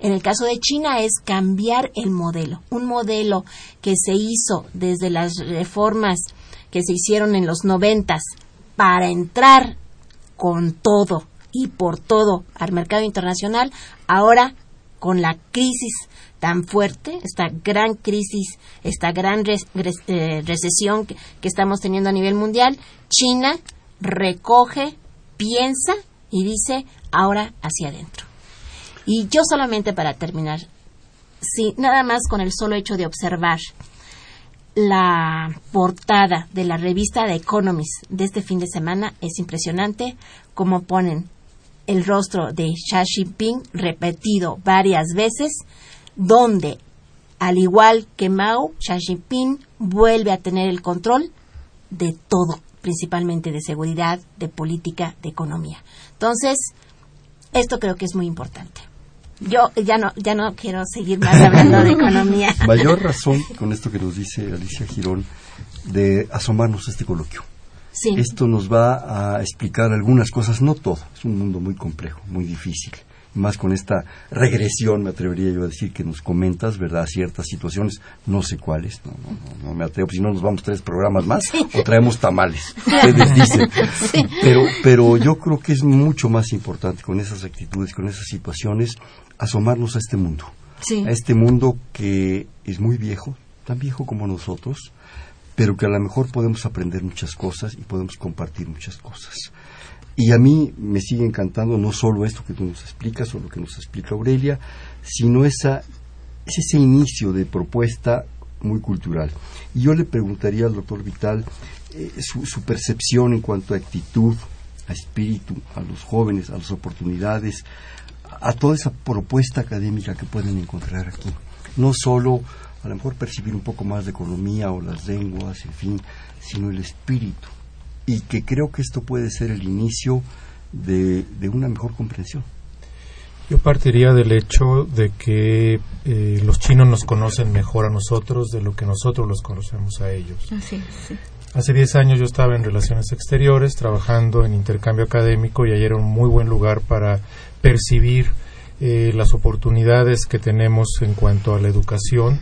En el caso de China es cambiar el modelo, un modelo que se hizo desde las reformas que se hicieron en los noventas para entrar con todo y por todo al mercado internacional, ahora con la crisis tan fuerte, esta gran crisis, esta gran eh, recesión que, estamos teniendo a nivel mundial, China recoge, piensa y dice ahora hacia adentro. Y yo solamente para terminar, sí, nada más con el solo hecho de observar la portada de la revista The Economist de este fin de semana es impresionante como ponen el rostro de Xi Jinping repetido varias veces donde, al igual que Mao, Xi Jinping vuelve a tener el control de todo, principalmente de seguridad, de política, de economía. Entonces, esto creo que es muy importante. Yo ya no, ya no quiero seguir más hablando de economía. (laughs)
Mayor razón con esto que nos dice Alicia Girón de asomarnos a este coloquio. Sí. Esto nos va a explicar algunas cosas, no todo, es un mundo muy complejo, muy difícil más con esta regresión, me atrevería yo a decir, que nos comentas, ¿verdad? Ciertas situaciones, no sé cuáles, no, no, no me atrevo, si no nos vamos tres programas más o traemos tamales, (laughs) ustedes dicen. Pero, pero yo creo que es mucho más importante con esas actitudes, con esas situaciones, asomarnos a este mundo. A este mundo que es muy viejo, tan viejo como nosotros, pero que a lo mejor podemos aprender muchas cosas y podemos compartir muchas cosas. Y a mí me sigue encantando no solo esto que tú nos explicas o lo que nos explica Aurelia, sino esa, ese inicio de propuesta muy cultural. Y yo le preguntaría al doctor Vital eh, su, su, percepción en cuanto a actitud, a espíritu, a los jóvenes, a las oportunidades, a toda esa propuesta académica que pueden encontrar aquí. No solo a lo mejor percibir un poco más de economía o las lenguas, en fin, sino el espíritu y que creo que esto puede ser el inicio de, una mejor comprensión.
Yo partiría del hecho de que eh, los chinos nos conocen mejor a nosotros de lo que nosotros los conocemos a ellos. Hace 10 años yo estaba en Relaciones Exteriores trabajando en intercambio académico y ahí era un muy buen lugar para percibir eh, las oportunidades que tenemos en cuanto a la educación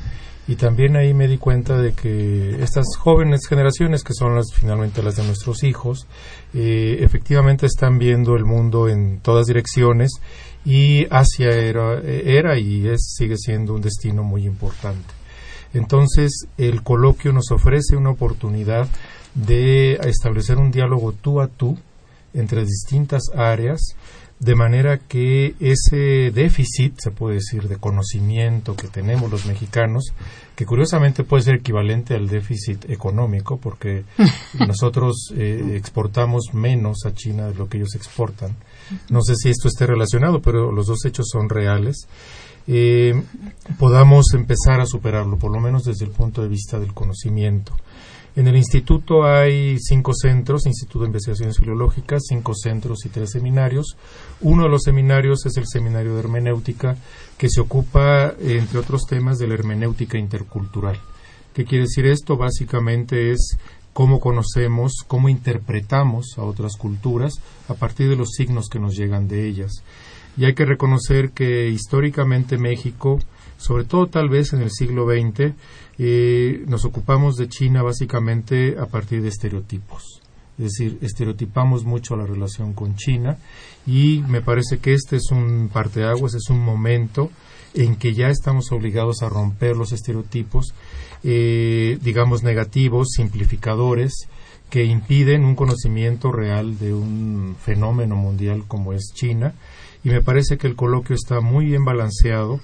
y también ahí me di cuenta de que estas jóvenes generaciones que son las finalmente las de nuestros hijos eh, efectivamente están viendo el mundo en todas direcciones y Asia era, era y es, sigue siendo un destino muy importante. Entonces el coloquio nos ofrece una oportunidad de establecer un diálogo tú a tú entre distintas áreas de manera que ese déficit, se puede decir, de conocimiento que tenemos los mexicanos, que curiosamente puede ser equivalente al déficit económico, porque (laughs) nosotros eh, exportamos menos a China de lo que ellos exportan. No sé si esto esté relacionado, pero los dos hechos son reales. Eh, podamos empezar a superarlo, por lo menos desde el punto de vista del conocimiento. En el instituto hay cinco centros, Instituto de Investigaciones Filológicas, cinco centros y tres seminarios. Uno de los seminarios es el Seminario de Hermenéutica, que se ocupa, entre otros temas, de la hermenéutica intercultural. ¿Qué quiere decir esto? Básicamente es cómo conocemos, cómo interpretamos a otras culturas a partir de los signos que nos llegan de ellas. Y hay que reconocer que históricamente México, sobre todo tal vez en el siglo XX, eh, nos ocupamos de China básicamente a partir de estereotipos. Es decir, estereotipamos mucho la relación con China y me parece que este es un parteaguas, es un momento en que ya estamos obligados a romper los estereotipos, eh, digamos, negativos, simplificadores, que impiden un conocimiento real de un fenómeno mundial como es China. Y me parece que el coloquio está muy bien balanceado,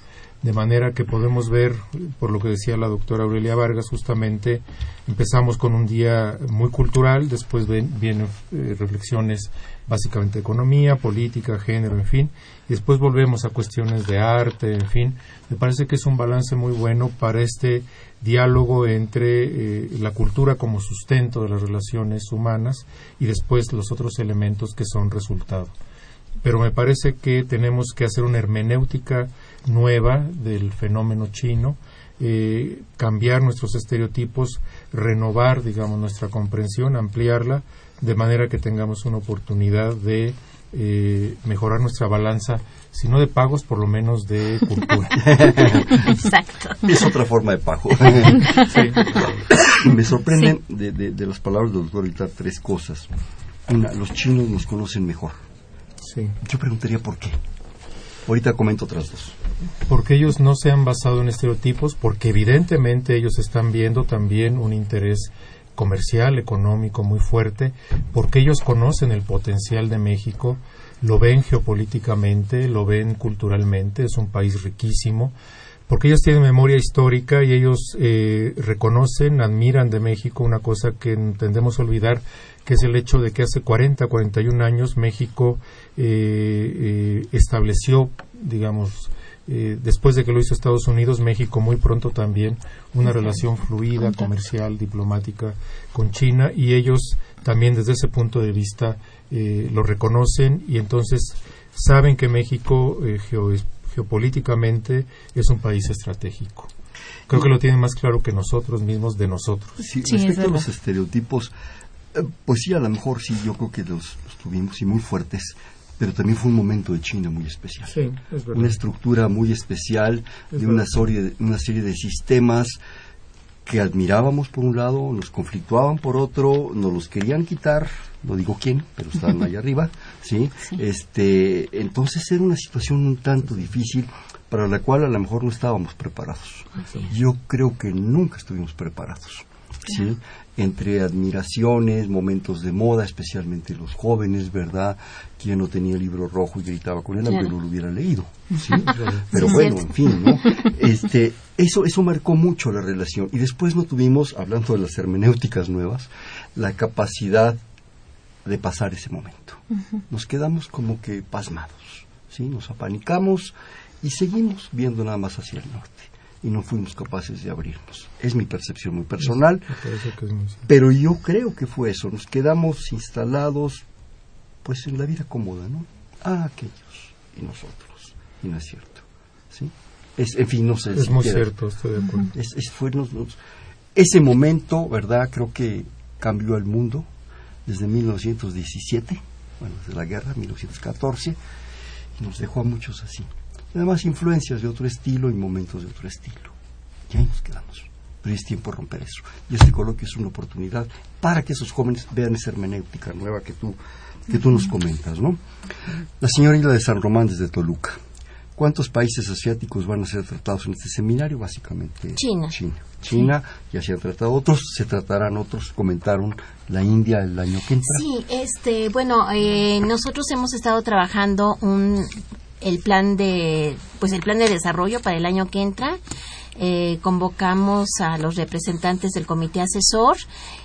de manera que podemos ver, por lo que decía la doctora Aurelia Vargas, justamente empezamos con un día muy cultural, después vienen eh, reflexiones básicamente de economía, política, género, en fin, y después volvemos a cuestiones de arte, en fin. Me parece que es un balance muy bueno para este diálogo entre eh, la cultura como sustento de las relaciones humanas y después los otros elementos que son resultado. Pero me parece que tenemos que hacer una hermenéutica nueva del fenómeno chino, eh, cambiar nuestros estereotipos, renovar, digamos, nuestra comprensión, ampliarla, de manera que tengamos una oportunidad de eh, mejorar nuestra balanza, si no de pagos, por lo menos de cultura. (laughs)
Exacto. Es otra forma de pago. Me sorprenden de, las palabras del doctor tres cosas. Una, los chinos nos conocen mejor. Sí. Yo preguntaría por qué. Ahorita comento otras dos.
Porque ellos no se han basado en estereotipos, porque evidentemente ellos están viendo también un interés comercial, económico muy fuerte, porque ellos conocen el potencial de México, lo ven geopolíticamente, lo ven culturalmente, es un país riquísimo, porque ellos tienen memoria histórica y ellos eh, reconocen, admiran de México una cosa que tendemos a olvidar, que es el hecho de que hace 40, 41 años México eh, eh, estableció, digamos, eh, después de que lo hizo Estados Unidos, México muy pronto también una relación fluida, comercial, diplomática con China y ellos también desde ese punto de vista eh, lo reconocen y entonces saben que México eh, geopolíticamente es un país estratégico. Creo que lo tienen más claro que nosotros mismos de nosotros.
Sí, respecto a los estereotipos, pues sí, a lo mejor sí, yo creo que los, los tuvimos y muy fuertes pero también fue un momento de China muy especial. una estructura muy especial de una serie, una serie de sistemas que admirábamos por un lado, nos conflictuaban por otro, nos los querían quitar, no digo quién, pero estaban ahí (laughs) arriba, ¿sí? Este, entonces era una situación un tanto difícil para la cual a lo mejor no estábamos preparados. Yo creo que nunca estuvimos preparados. ¿sí? Entre admiraciones, momentos de moda, especialmente los jóvenes, ¿verdad? Quien no tenía el libro rojo y gritaba con él, aunque no lo hubiera leído. ¿sí? Pero bueno, en fin, ¿no? Este, eso, eso marcó mucho la relación. Y después no tuvimos, hablando de las hermenéuticas nuevas, la capacidad de pasar ese momento. Nos quedamos como que pasmados, ¿sí? Nos apanicamos y seguimos viendo nada más hacia el norte y no fuimos capaces de abrirnos. Es mi percepción muy personal, pero yo creo que fue eso. Nos quedamos instalados pues en la vida cómoda, ¿no? Ah, aquellos y nosotros. Y no es cierto. ¿sí? Es, en fin, no sé.
Es muy cierto, estoy de acuerdo.
ese momento, ¿verdad? Creo que cambió el mundo desde 1917, bueno, desde la guerra, 1914, y nos dejó a muchos así además influencias de otro estilo y momentos de otro estilo. Y ahí nos quedamos. Pero es tiempo de romper eso. Y este coloquio es una oportunidad para que esos jóvenes vean esa hermenéutica nueva que tú, que tú nos comentas, ¿no? La señora Isla de San Román desde Toluca. ¿Cuántos países asiáticos van a ser tratados en este seminario? Básicamente
China.
China. China, ya se han tratado otros, se tratarán otros, comentaron la India el año que entra.
Sí, este, bueno, eh, nosotros hemos estado trabajando un el plan de pues el plan de desarrollo para el año que entra. Eh, convocamos a los representantes del comité asesor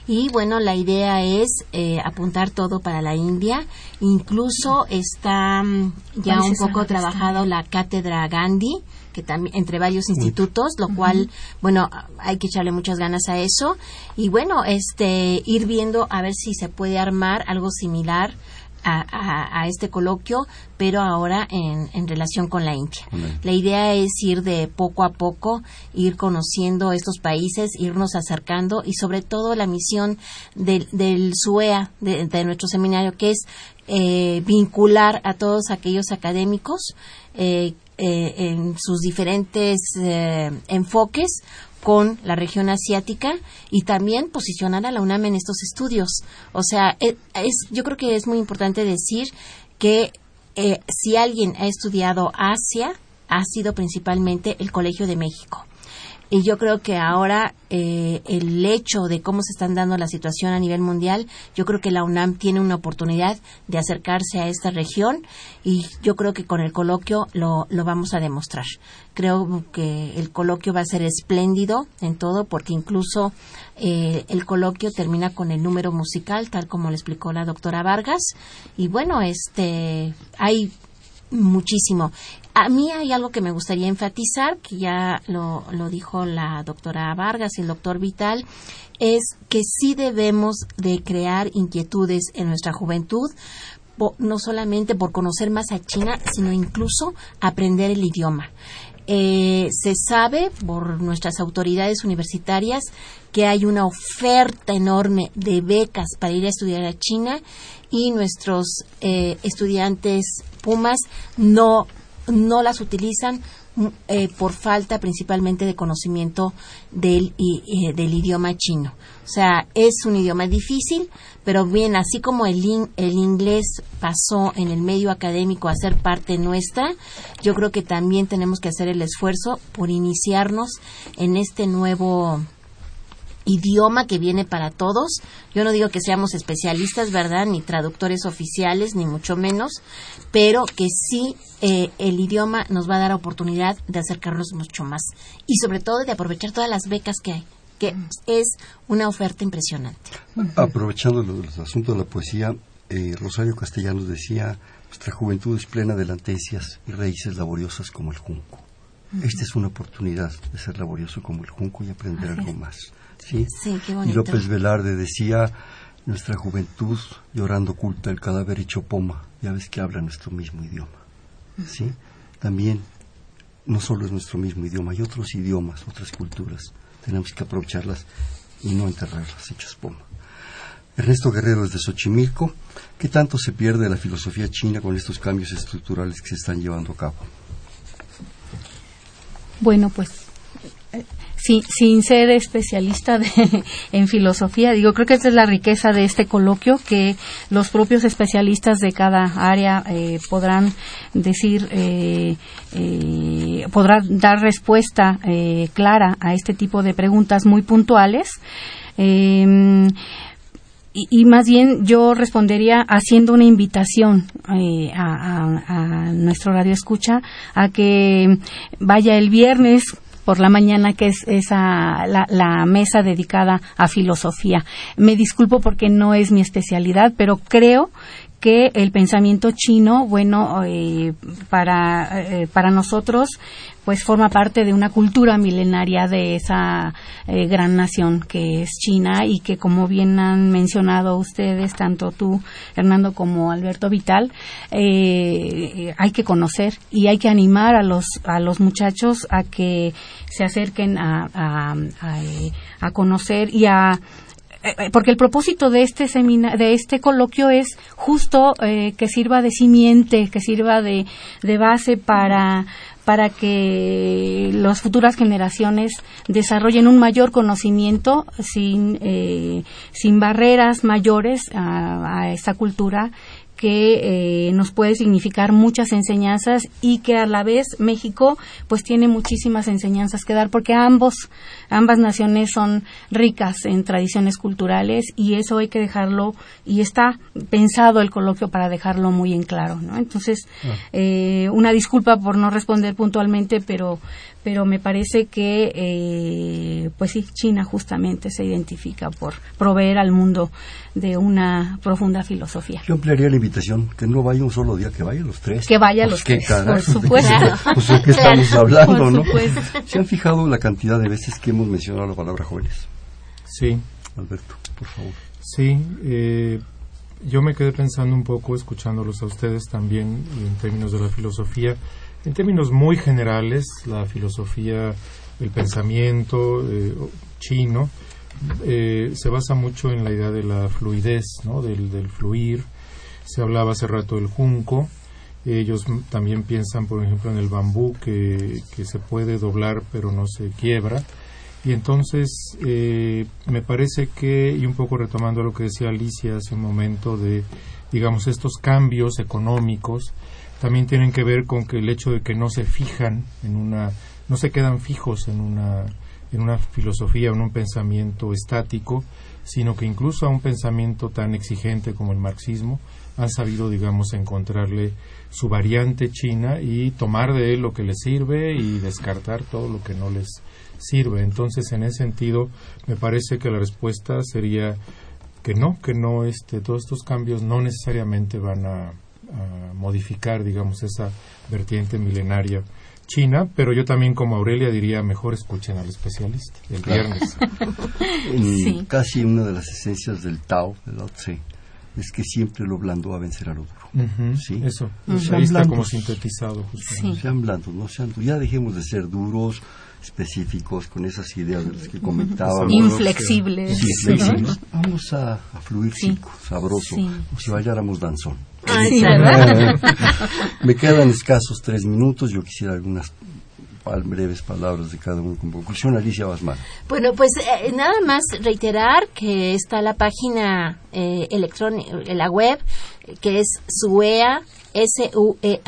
y bueno la idea es eh, apuntar todo para la India. Incluso está mm, ya un poco trabajado la cátedra Gandhi que también entre varios institutos lo cual bueno hay que echarle muchas ganas a eso. Y bueno este ir viendo a ver si se puede armar algo similar a, este coloquio, pero ahora en, en relación con la India. La idea es ir de poco a poco, ir conociendo estos países, irnos acercando y sobre todo la misión del, del SUEA, de, nuestro seminario, que es eh, vincular a todos aquellos académicos eh, eh, en sus diferentes enfoques con la región asiática y también posicionar a la UNAM en estos estudios. O sea, es, yo creo que es muy importante decir que si alguien ha estudiado Asia, ha sido principalmente el Colegio de México. Y yo creo que ahora eh, el hecho de cómo se están dando la situación a nivel mundial, yo creo que la UNAM tiene una oportunidad de acercarse a esta región y yo creo que con el coloquio lo, lo vamos a demostrar. Creo que el coloquio va a ser espléndido en todo porque incluso eh, el coloquio termina con el número musical, tal como le explicó la doctora Vargas. Y bueno, este, hay muchísimo. A mí hay algo que me gustaría enfatizar, que ya lo, lo dijo la doctora Vargas y el doctor Vital, es que sí debemos de crear inquietudes en nuestra juventud, no solamente por conocer más a China, sino incluso aprender el idioma. Eh, se sabe por nuestras autoridades universitarias que hay una oferta enorme de becas para ir a estudiar a China y nuestros eh, estudiantes Pumas no, no las utilizan mm, eh, por falta principalmente de conocimiento del, del idioma chino. O sea, es un idioma difícil, pero bien, así como el, el inglés pasó en el medio académico a ser parte nuestra, yo creo que también tenemos que hacer el esfuerzo por iniciarnos en este nuevo idioma que viene para todos. Yo no digo que seamos especialistas, ¿verdad? Ni traductores oficiales, ni mucho menos, pero que sí eh, el idioma nos va a dar oportunidad de acercarnos mucho más y sobre todo de aprovechar todas las becas que hay que es una oferta impresionante.
Aprovechando los asuntos de la poesía, eh, Rosario Castellanos decía, nuestra juventud es plena de lantesias y raíces laboriosas como el junco. Esta es una oportunidad de ser laborioso como el junco y aprender algo más. ¿Sí? Y López Velarde decía, nuestra juventud llorando oculta el cadáver hecho poma, ya ves que habla nuestro mismo idioma. ¿sí? También no solo es nuestro mismo idioma, hay otros idiomas, otras culturas tenemos que aprovecharlas y no enterrarlas hechas poma. Ernesto Guerrero desde Xochimilco, ¿qué tanto se pierde la filosofía china con estos cambios estructurales que se están llevando a cabo?
Bueno, pues sin, ser especialista (laughs) en filosofía, digo, creo que esta es la riqueza de este coloquio, que los propios especialistas de cada área eh, podrán decir, eh, eh, podrán dar respuesta clara a este tipo de preguntas muy puntuales. Em, y, más bien yo respondería haciendo una invitación a, a, nuestro radio escucha a que vaya el viernes por la mañana, que es esa, la, mesa dedicada a filosofía. Me disculpo porque no es mi especialidad, pero creo que el pensamiento chino, bueno, eh, para, eh, para nosotros, pues forma parte de una cultura milenaria de esa eh, gran nación que es China y que, como bien han mencionado ustedes, tanto tú, Hernando, como Alberto Vital, hay que conocer y hay que animar a los, a los muchachos a que se acerquen a, a conocer y a eh, eh, porque el propósito de este de este coloquio es justo eh, que sirva de simiente, que sirva de, de base para para que las futuras generaciones desarrollen un mayor conocimiento sin, sin barreras mayores a, a esta cultura que eh, nos puede significar muchas enseñanzas y que a la vez México pues tiene muchísimas enseñanzas que dar porque ambos ambas naciones son ricas en tradiciones culturales y eso hay que dejarlo y está pensado el coloquio para dejarlo muy en claro ¿no? entonces ah. eh, una disculpa por no responder puntualmente pero pero me parece que eh, pues sí China justamente se identifica por proveer al mundo de una profunda filosofía.
Yo ampliaría la invitación, que no vaya un solo día, que vayan los tres.
Que vaya los tres, por (laughs) supuesto. (laughs)
pues de qué estamos hablando, ¿no? ¿Se han fijado la cantidad de veces que hemos mencionado la palabra jóvenes?
Sí.
Alberto, por favor.
Sí, eh, yo me quedé pensando un poco, escuchándolos a ustedes también, en términos de la filosofía, en términos muy generales, la filosofía, el pensamiento eh, chino, eh, se basa mucho en la idea de la fluidez, ¿no? del, fluir. Se hablaba hace rato del junco. Ellos también piensan, por ejemplo, en el bambú que, que se puede doblar pero no se quiebra. Y entonces eh, me parece que, y un poco retomando lo que decía Alicia hace un momento de, digamos, estos cambios económicos, también tienen que ver con que el hecho de que no se fijan en una, no se quedan fijos en una, en una filosofía, en un pensamiento estático, sino que incluso a un pensamiento tan exigente como el marxismo han sabido, digamos, encontrarle su variante china y tomar de él lo que les sirve y descartar todo lo que no les sirve. Entonces, en ese sentido, me parece que la respuesta sería que no, que no, este, todos estos cambios no necesariamente van a, modificar, digamos, esa vertiente milenaria china, pero yo también como Aurelia diría mejor escuchen al especialista el viernes. (laughs)
Casi una de las esencias del Tao, del Lao Tse, es que siempre lo blando va a vencer a lo duro.
¿Sí? Eso, ahí está como sintetizado.
Sean blandos, no sean Ya dejemos de ser duros, específicos, con esas ideas de las que comentábamos.
Inflexibles.
Vamos a, fluir sabroso, como si bailáramos danzón. (laughs) Me quedan escasos tres minutos, yo quisiera algunas breves palabras de cada uno con conclusión. Alicia Basman.
Bueno, pues eh, nada más reiterar que está la página eh, electrónica, la web, que es suea, suea.unam.mx.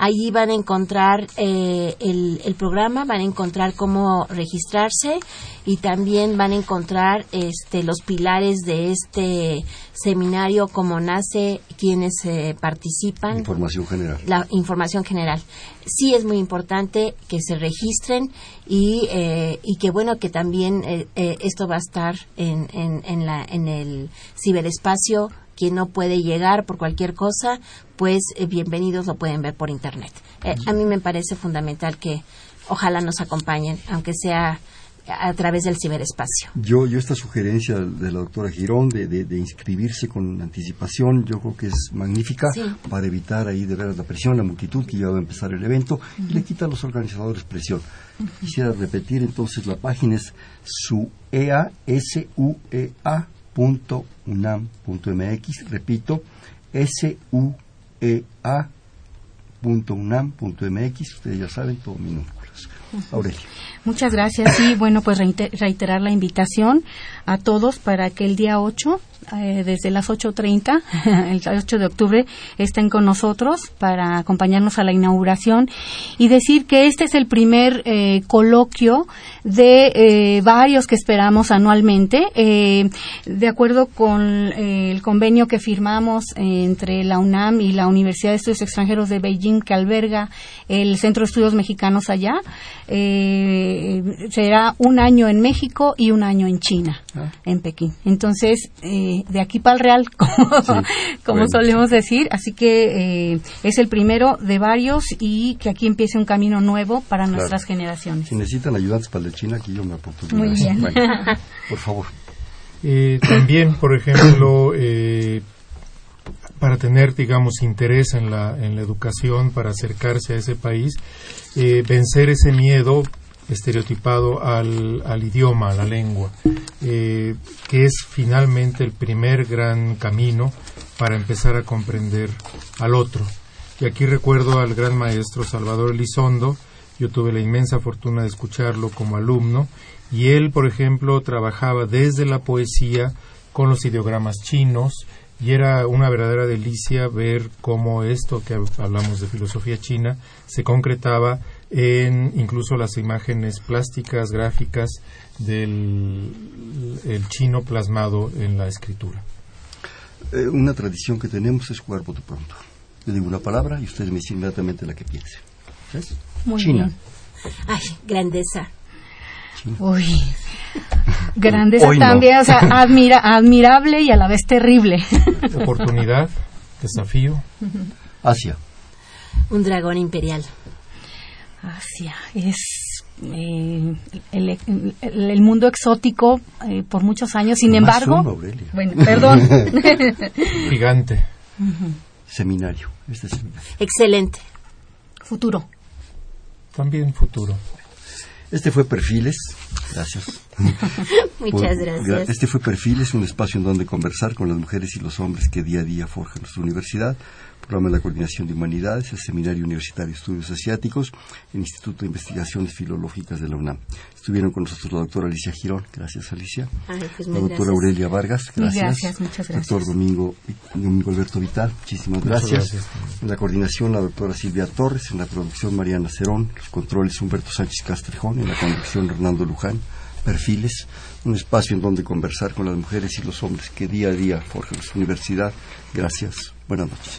Allí van a encontrar eh, el, el, programa, van a encontrar cómo registrarse y también van a encontrar este, los pilares de este seminario, cómo nace, quienes eh, participan.
Información general.
La información general. Sí es muy importante que se registren y, eh, y que bueno que también esto va a estar en, en, en, la, en el ciberespacio quien no puede llegar por cualquier cosa, pues eh, bienvenidos lo pueden ver por internet. Eh, a mí me parece fundamental que ojalá nos acompañen, aunque sea a través del ciberespacio.
Yo, yo esta sugerencia de la doctora Girón de, de, inscribirse con anticipación, yo creo que es magnífica para evitar ahí de ver la presión, la multitud que ya va a empezar el evento y le quita a los organizadores presión. Quisiera repetir entonces la página es suea, s u e a unam.mx, repito, suea.unam.mx, ustedes ya saben, todo minúsculas. Aurelia.
Muchas gracias y bueno, pues reiterar la invitación a todos para que el día 8 eh, desde las 8.30, (laughs) el 8 de octubre, estén con nosotros para acompañarnos a la inauguración y decir que este es el primer eh, coloquio de eh, varios que esperamos anualmente. de acuerdo con el convenio que firmamos entre la UNAM y la Universidad de Estudios Extranjeros de Beijing, que alberga el Centro de Estudios Mexicanos allá, será un año en México y un año en China, ah. en Pekín. Entonces, de aquí para el Real, (laughs) como, solemos decir. Así que eh, es el primero de varios y que aquí empiece un camino nuevo para nuestras generaciones.
Si necesitan ayudantes para la China, aquí yo me aporto.
Muy bien. (laughs)
por favor.
Eh, también, por ejemplo, eh, para tener, digamos, interés en la, en la educación, para acercarse a ese país, vencer ese miedo estereotipado al, al idioma, a la lengua, eh, que es finalmente el primer gran camino para empezar a comprender al otro. Y aquí recuerdo al gran maestro Salvador Elizondo, yo tuve la inmensa fortuna de escucharlo como alumno, y él, por ejemplo, trabajaba desde la poesía con los ideogramas chinos, y era una verdadera delicia ver cómo esto que hablamos de filosofía china se concretaba en incluso las imágenes plásticas, gráficas del el chino plasmado en la escritura.
Eh, una tradición que tenemos es jugar por pronto. Le digo una palabra y ustedes me dicen inmediatamente la que piense.
China.
Ay, grandeza.
Uy, grandeza también, o sea, (laughs) admira, admirable y a la vez terrible. (laughs)
Oportunidad, desafío.
Asia.
Un dragón imperial.
Asia es eh, el, mundo exótico eh, por muchos años. Sin embargo, bueno, perdón. (laughs)
Gigante.
Seminario. Este
Excelente.
Futuro.
También futuro.
Este fue Perfiles. Gracias. (laughs)
Muchas gracias.
Este fue Perfiles, un espacio en donde conversar con las mujeres y los hombres que día a día forjan nuestra universidad programa de la Coordinación de Humanidades, el Seminario Universitario de Estudios Asiáticos, el Instituto de Investigaciones Filológicas de la UNAM. Estuvieron con nosotros la doctora Alicia Girón, gracias Alicia.
Pues
la doctora Aurelia Vargas, gracias.
gracias muchas
gracias. Doctor Domingo, Domingo Alberto Vital, muchísimas gracias. En la coordinación la doctora Silvia Torres, en la producción Mariana Cerón, los controles Humberto Sánchez Castrejón, en la conducción Hernando Luján. Perfiles, un espacio en donde conversar con las mujeres y los hombres que día a día forjan su universidad. Gracias. Buenas noches.